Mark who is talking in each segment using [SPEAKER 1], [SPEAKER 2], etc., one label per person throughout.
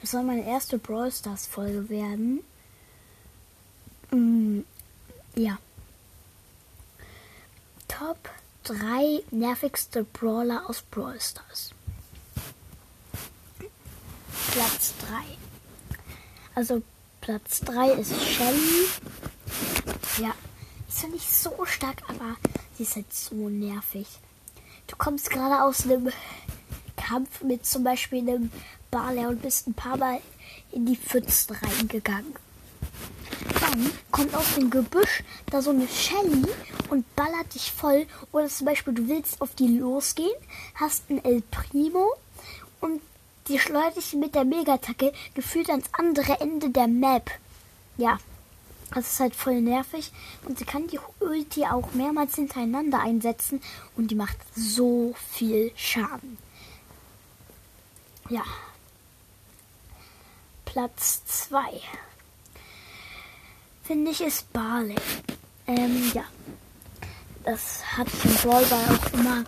[SPEAKER 1] Das soll meine erste Brawl Stars Folge werden. Mm, ja. Top 3 nervigste Brawler aus Brawl Stars. Platz 3. Also Platz 3 ist Shelly. Ja, ist ja nicht so stark, aber sie ist halt so nervig. Du kommst gerade aus einem Kampf mit zum Beispiel einem Barley und bist ein paar Mal in die Pfützen reingegangen. Dann kommt aus dem Gebüsch da so eine Shelly und ballert dich voll. Oder zum Beispiel, du willst auf die losgehen, hast ein El Primo und die schleudert dich mit der Megatacke gefühlt ans andere Ende der Map. Ja, das ist halt voll nervig. Und sie kann die Ulti auch mehrmals hintereinander einsetzen und die macht so viel Schaden. Ja. Platz 2. Finde ich ist Barley. Ähm, ja. Das hat ich im Brawlball auch immer.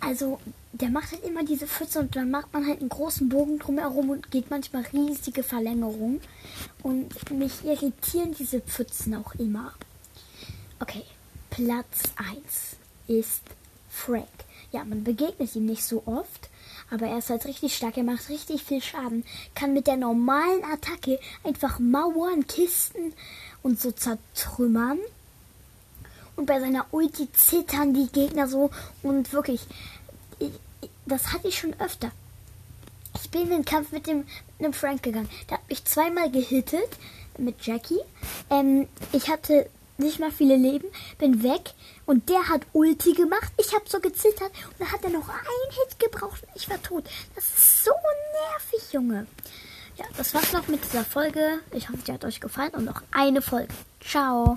[SPEAKER 1] Also, der macht halt immer diese Pfütze und dann macht man halt einen großen Bogen drumherum und geht manchmal riesige Verlängerungen. Und mich irritieren diese Pfützen auch immer. Okay, Platz 1 ist Frank. Ja, man begegnet ihm nicht so oft, aber er ist halt richtig stark. Er macht richtig viel Schaden, kann mit der normalen Attacke einfach Mauern, Kisten und so zertrümmern. Und bei seiner Ulti zittern die Gegner so und wirklich, das hatte ich schon öfter. Ich bin in den Kampf mit dem, mit dem Frank gegangen. Der hat mich zweimal gehittet mit Jackie. Ähm, ich hatte nicht mal viele Leben, bin weg und der hat Ulti gemacht. Ich habe so gezittert und dann hat er noch einen Hit gebraucht und ich war tot. Das ist so nervig, Junge. Ja, das war's noch mit dieser Folge. Ich hoffe, die hat euch gefallen und noch eine Folge. Ciao.